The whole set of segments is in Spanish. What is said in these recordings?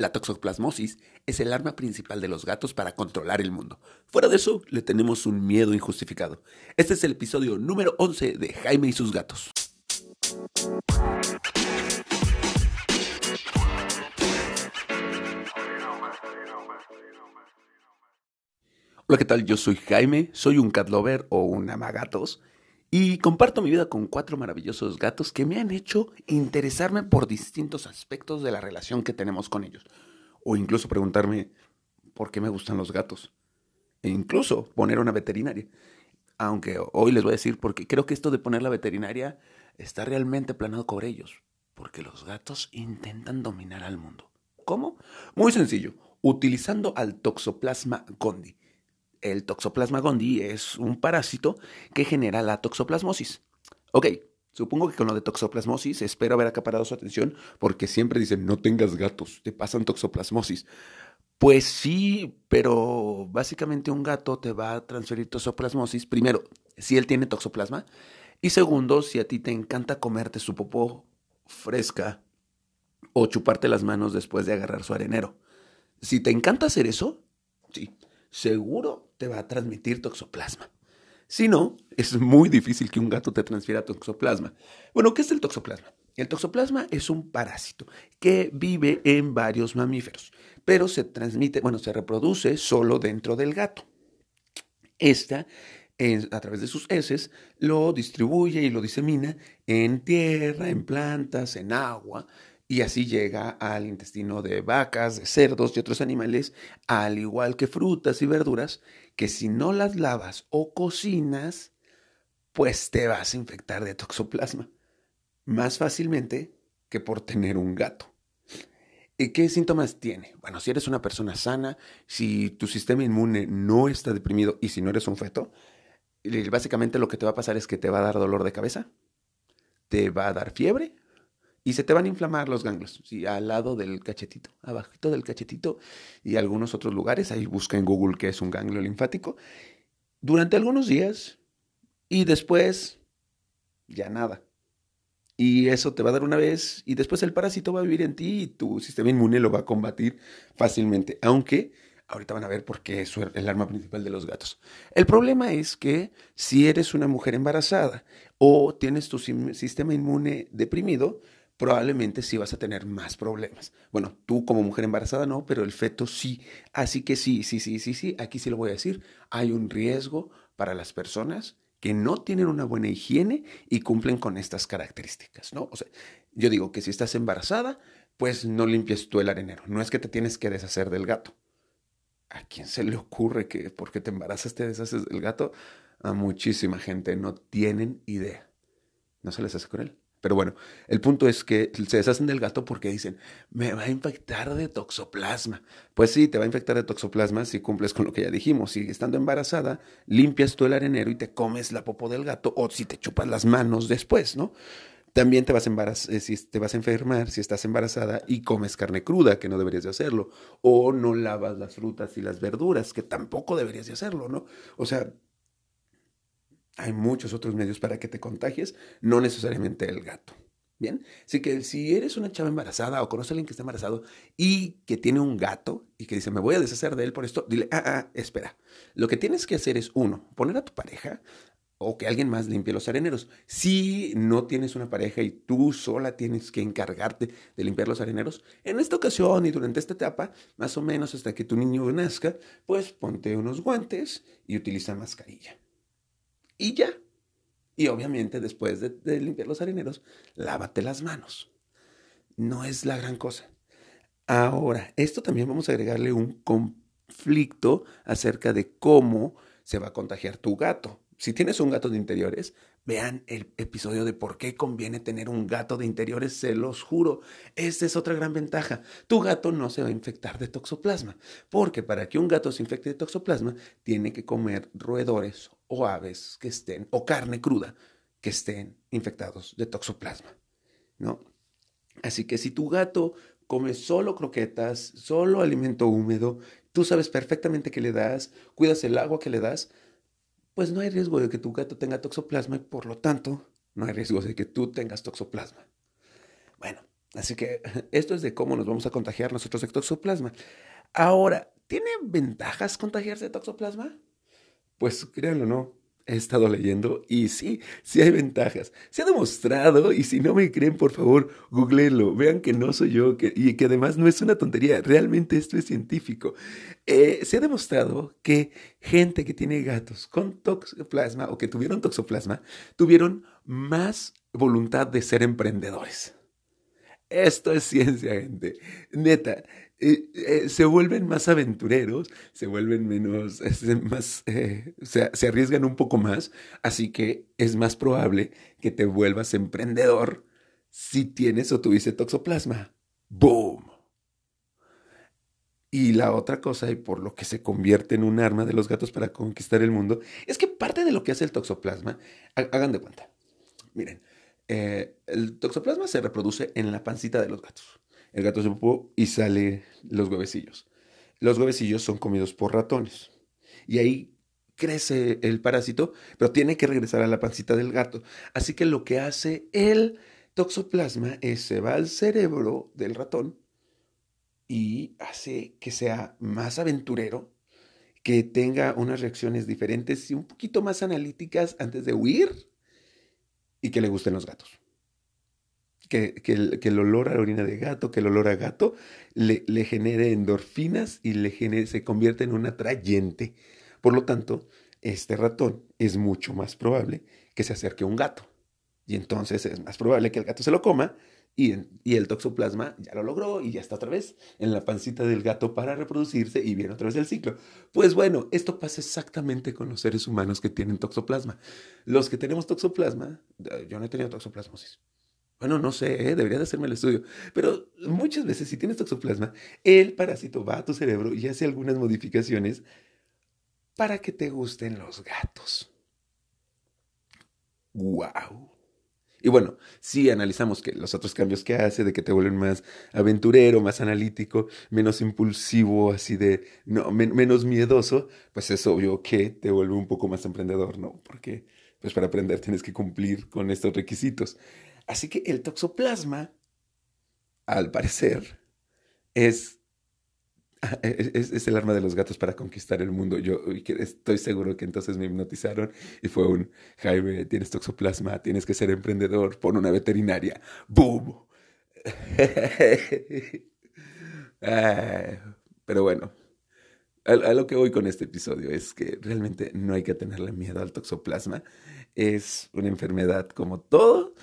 La toxoplasmosis es el arma principal de los gatos para controlar el mundo. Fuera de eso, le tenemos un miedo injustificado. Este es el episodio número 11 de Jaime y sus gatos. Hola, ¿qué tal? Yo soy Jaime, soy un cat lover o un amagatos y comparto mi vida con cuatro maravillosos gatos que me han hecho interesarme por distintos aspectos de la relación que tenemos con ellos. O incluso preguntarme por qué me gustan los gatos. E incluso poner una veterinaria. Aunque hoy les voy a decir porque creo que esto de poner la veterinaria está realmente planado por ellos. Porque los gatos intentan dominar al mundo. ¿Cómo? Muy sencillo. Utilizando al Toxoplasma gondii el Toxoplasma gondii es un parásito que genera la toxoplasmosis. Ok, supongo que con lo de toxoplasmosis espero haber acaparado su atención porque siempre dicen no tengas gatos, te pasan toxoplasmosis. Pues sí, pero básicamente un gato te va a transferir toxoplasmosis, primero, si él tiene toxoplasma, y segundo, si a ti te encanta comerte su popó fresca o chuparte las manos después de agarrar su arenero. Si te encanta hacer eso, sí, seguro te va a transmitir toxoplasma. Si no, es muy difícil que un gato te transfiera toxoplasma. Bueno, ¿qué es el toxoplasma? El toxoplasma es un parásito que vive en varios mamíferos, pero se transmite, bueno, se reproduce solo dentro del gato. Esta, a través de sus heces, lo distribuye y lo disemina en tierra, en plantas, en agua, y así llega al intestino de vacas, de cerdos y otros animales, al igual que frutas y verduras, que si no las lavas o cocinas, pues te vas a infectar de toxoplasma más fácilmente que por tener un gato. ¿Y qué síntomas tiene? Bueno, si eres una persona sana, si tu sistema inmune no está deprimido y si no eres un feto, básicamente lo que te va a pasar es que te va a dar dolor de cabeza, te va a dar fiebre, y se te van a inflamar los ganglios, sí, al lado del cachetito, abajito del cachetito y algunos otros lugares. Ahí busca en Google qué es un ganglio linfático. Durante algunos días y después ya nada. Y eso te va a dar una vez y después el parásito va a vivir en ti y tu sistema inmune lo va a combatir fácilmente. Aunque ahorita van a ver por qué es el arma principal de los gatos. El problema es que si eres una mujer embarazada o tienes tu sistema inmune deprimido, probablemente sí vas a tener más problemas. Bueno, tú como mujer embarazada no, pero el feto sí. Así que sí, sí, sí, sí, sí, aquí sí lo voy a decir. Hay un riesgo para las personas que no tienen una buena higiene y cumplen con estas características, ¿no? O sea, yo digo que si estás embarazada, pues no limpies tú el arenero. No es que te tienes que deshacer del gato. ¿A quién se le ocurre que porque te embarazas te deshaces del gato? A muchísima gente no tienen idea. ¿No se les hace con él? Pero bueno, el punto es que se deshacen del gato porque dicen, me va a infectar de toxoplasma. Pues sí, te va a infectar de toxoplasma si cumples con lo que ya dijimos. Si estando embarazada, limpias tú el arenero y te comes la popo del gato o si te chupas las manos después, ¿no? También te vas, a eh, si te vas a enfermar si estás embarazada y comes carne cruda, que no deberías de hacerlo. O no lavas las frutas y las verduras, que tampoco deberías de hacerlo, ¿no? O sea, hay muchos otros medios para que te contagies, no necesariamente el gato. Bien, así que si eres una chava embarazada o conoces a alguien que está embarazado y que tiene un gato y que dice, me voy a deshacer de él por esto, dile, ah, ah, espera. Lo que tienes que hacer es, uno, poner a tu pareja o que alguien más limpie los areneros. Si no tienes una pareja y tú sola tienes que encargarte de limpiar los areneros, en esta ocasión y durante esta etapa, más o menos hasta que tu niño nazca, pues ponte unos guantes y utiliza mascarilla y ya. Y obviamente después de, limpiar los areneros, lávate las manos. No es la gran cosa. Ahora, esto también vamos a agregarle un conflicto acerca de cómo se va a contagiar tu gato. Si tienes un gato de interiores, vean el episodio de por qué conviene tener un gato de interiores, se los juro. Esa es otra gran ventaja. Tu gato no se va a infectar de toxoplasma, porque para que un gato se infecte de toxoplasma, tiene que comer roedores o aves que estén, o carne cruda, que estén infectados de toxoplasma, ¿no? Así que si tu gato come solo croquetas, solo alimento húmedo, tú sabes perfectamente qué le das, cuidas el agua que le das, pues no hay riesgo de que tu gato tenga toxoplasma y por lo tanto no hay riesgo de que tú tengas toxoplasma. Bueno, Así que esto es de cómo nos vamos a contagiar nosotros de toxoplasma. Ahora, ¿tiene ventajas contagiarse de toxoplasma? Pues créanlo o no, he estado leyendo y sí, sí hay ventajas. Se ha demostrado, y si no me creen, por favor, googleenlo. Vean que no soy yo y que además no es una tontería. Realmente esto es científico. Eh, se ha demostrado que gente que tiene gatos con toxoplasma o que tuvieron toxoplasma tuvieron más voluntad de ser emprendedores. Esto es ciencia, gente. Neta, eh, eh, se vuelven más aventureros, se vuelven menos, más, eh, se, arriesgan un poco más, así que es más probable que te vuelvas emprendedor si tienes o tuviste toxoplasma. ¡Boom! Y la otra cosa, y por lo que se convierte en un arma de los gatos para conquistar el mundo, es que parte de lo que hace el toxoplasma, hagan de cuenta, miren, eh, el toxoplasma se reproduce en la pancita de los gatos. El gato se pupó y sale los huevecillos. Los huevecillos son comidos por ratones. Y ahí crece el parásito, pero tiene que regresar a la pancita del gato. Así que lo que hace el toxoplasma es se va al cerebro del ratón y hace que sea más aventurero, que tenga unas reacciones diferentes y un poquito más analíticas antes de huir y que le gusten los gatos. Que, que, el, olor a la orina de gato, que el olor a gato le, le genere endorfinas y le genere, se convierte en un atrayente. Por lo tanto, este ratón es mucho más probable que se acerque a un gato. Y entonces es más probable que el gato se lo coma y, el toxoplasma ya lo logró y ya está otra vez en la pancita del gato para reproducirse y viene otra vez el ciclo. Pues bueno, esto pasa exactamente con los seres humanos que tienen toxoplasma. Los que tenemos toxoplasma, yo no he tenido toxoplasmosis. Bueno, no sé, ¿eh? debería de hacerme el estudio. Pero muchas veces si tienes toxoplasma, el parásito va a tu cerebro y hace algunas modificaciones para que te gusten los gatos. ¡Wow! Y bueno, si analizamos que los otros cambios que hace, de que te vuelven más aventurero, más analítico, menos impulsivo, así de, no, menos miedoso, pues es obvio que te vuelve un poco más emprendedor, ¿no? Porque, pues para aprender tienes que cumplir con estos requisitos. Así que el toxoplasma, al parecer, es es, el arma de los gatos para conquistar el mundo. Yo estoy seguro que entonces me hipnotizaron y fue un, Jaime, tienes toxoplasma, tienes que ser emprendedor, pon una veterinaria. ¡Boom! Pero bueno, a, lo que voy con este episodio es que realmente no hay que tenerle miedo al toxoplasma. Es una enfermedad como todo,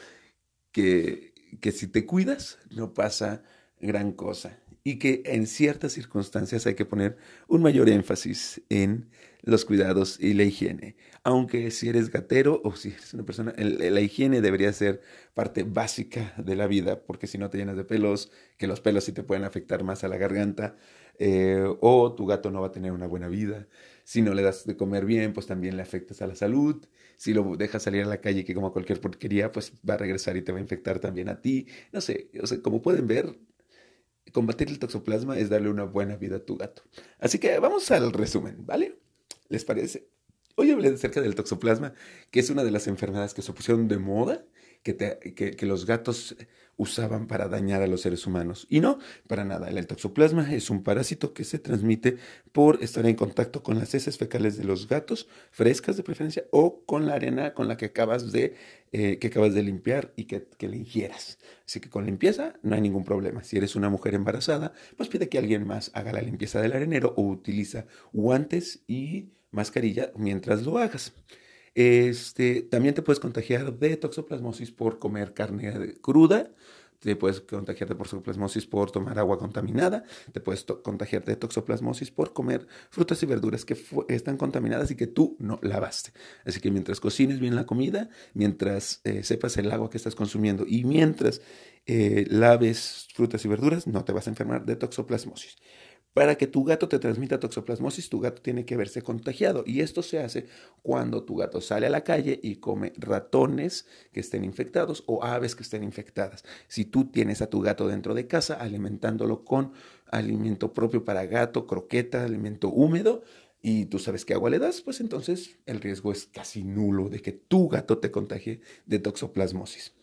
que, que si te cuidas no pasa gran cosa y que en ciertas circunstancias hay que poner un mayor énfasis en los cuidados y la higiene. Aunque si eres gatero o si eres una persona, la higiene debería ser parte básica de la vida, porque si no te llenas de pelos, que los pelos sí te pueden afectar más a la garganta, eh, o tu gato no va a tener una buena vida. Si no le das de comer bien, pues también le afectas a la salud. Si lo dejas salir a la calle que como cualquier porquería, pues va a regresar y te va a infectar también a ti. No sé, o sea, como pueden ver, combatir el toxoplasma es darle una buena vida a tu gato. Así que vamos al resumen, ¿vale? ¿Les parece? Hoy hablé acerca del toxoplasma, que es una de las enfermedades que se pusieron de moda, que, los gatos usaban para dañar a los seres humanos. Y no, para nada. El toxoplasma es un parásito que se transmite por estar en contacto con las heces fecales de los gatos, frescas de preferencia, o con la arena con la que acabas de, eh, que acabas de limpiar y que, que le ingieras. Así que con limpieza no hay ningún problema. Si eres una mujer embarazada, pues pide que alguien más haga la limpieza del arenero o utiliza guantes y mascarilla mientras lo hagas. Este, también te puedes contagiar de toxoplasmosis por comer carne cruda, te puedes contagiar de toxoplasmosis por tomar agua contaminada, te puedes contagiar de toxoplasmosis por comer frutas y verduras que están contaminadas y que tú no lavaste. Así que mientras cocines bien la comida, mientras eh, sepas el agua que estás consumiendo y mientras eh, laves frutas y verduras, no te vas a enfermar de toxoplasmosis. Para que tu gato te transmita toxoplasmosis, tu gato tiene que verse contagiado. Y esto se hace cuando tu gato sale a la calle y come ratones que estén infectados o aves que estén infectadas. Si tú tienes a tu gato dentro de casa alimentándolo con alimento propio para gato, croqueta, alimento húmedo, y tú sabes qué agua le das, pues entonces el riesgo es casi nulo de que tu gato te contagie de toxoplasmosis.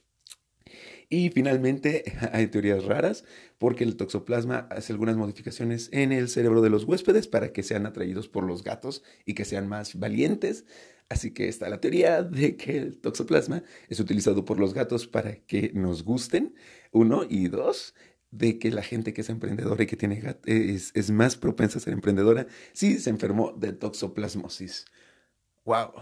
Y finalmente hay teorías raras porque el toxoplasma hace algunas modificaciones en el cerebro de los huéspedes para que sean atraídos por los gatos y que sean más valientes. Así que está la teoría de que el toxoplasma es utilizado por los gatos para que nos gusten, uno, y dos, de que la gente que es emprendedora y que tiene gatos es, es más propensa a ser emprendedora si se enfermó de toxoplasmosis. ¡Wow!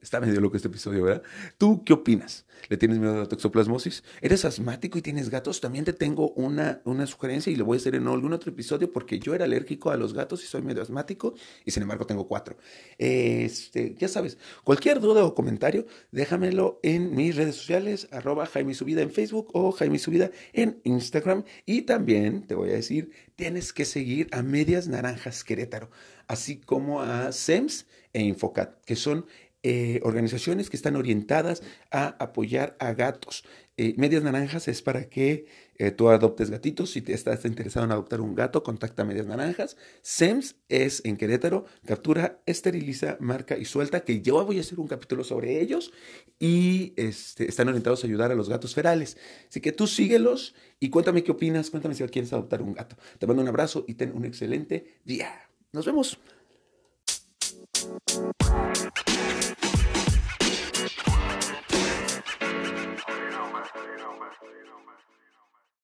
Está medio loco este episodio, ¿verdad? ¿Tú qué opinas? ¿Le tienes miedo a la toxoplasmosis? ¿Eres asmático y tienes gatos? También te tengo una, una sugerencia y le voy a hacer en algún otro episodio porque yo era alérgico a los gatos y soy medio asmático y sin embargo tengo cuatro. Este, ya sabes, cualquier duda o comentario, déjamelo en mis redes sociales, arroba Jaime Subida en Facebook o Jaime Subida en Instagram. Y también te voy a decir, tienes que seguir a Medias Naranjas Querétaro, así como a SEMS e Infocat, que son eh, organizaciones que están orientadas a apoyar a gatos. Eh, Medias Naranjas es para que eh, tú adoptes gatitos. Si te estás interesado en adoptar un gato, contacta a Medias Naranjas. SEMS es en Querétaro, captura, esteriliza, marca y suelta, que yo voy a hacer un capítulo sobre ellos y este, están orientados a ayudar a los gatos ferales. Así que tú síguelos y cuéntame qué opinas, cuéntame si quieres adoptar un gato. Te mando un abrazo y ten un excelente día. Nos vemos. Música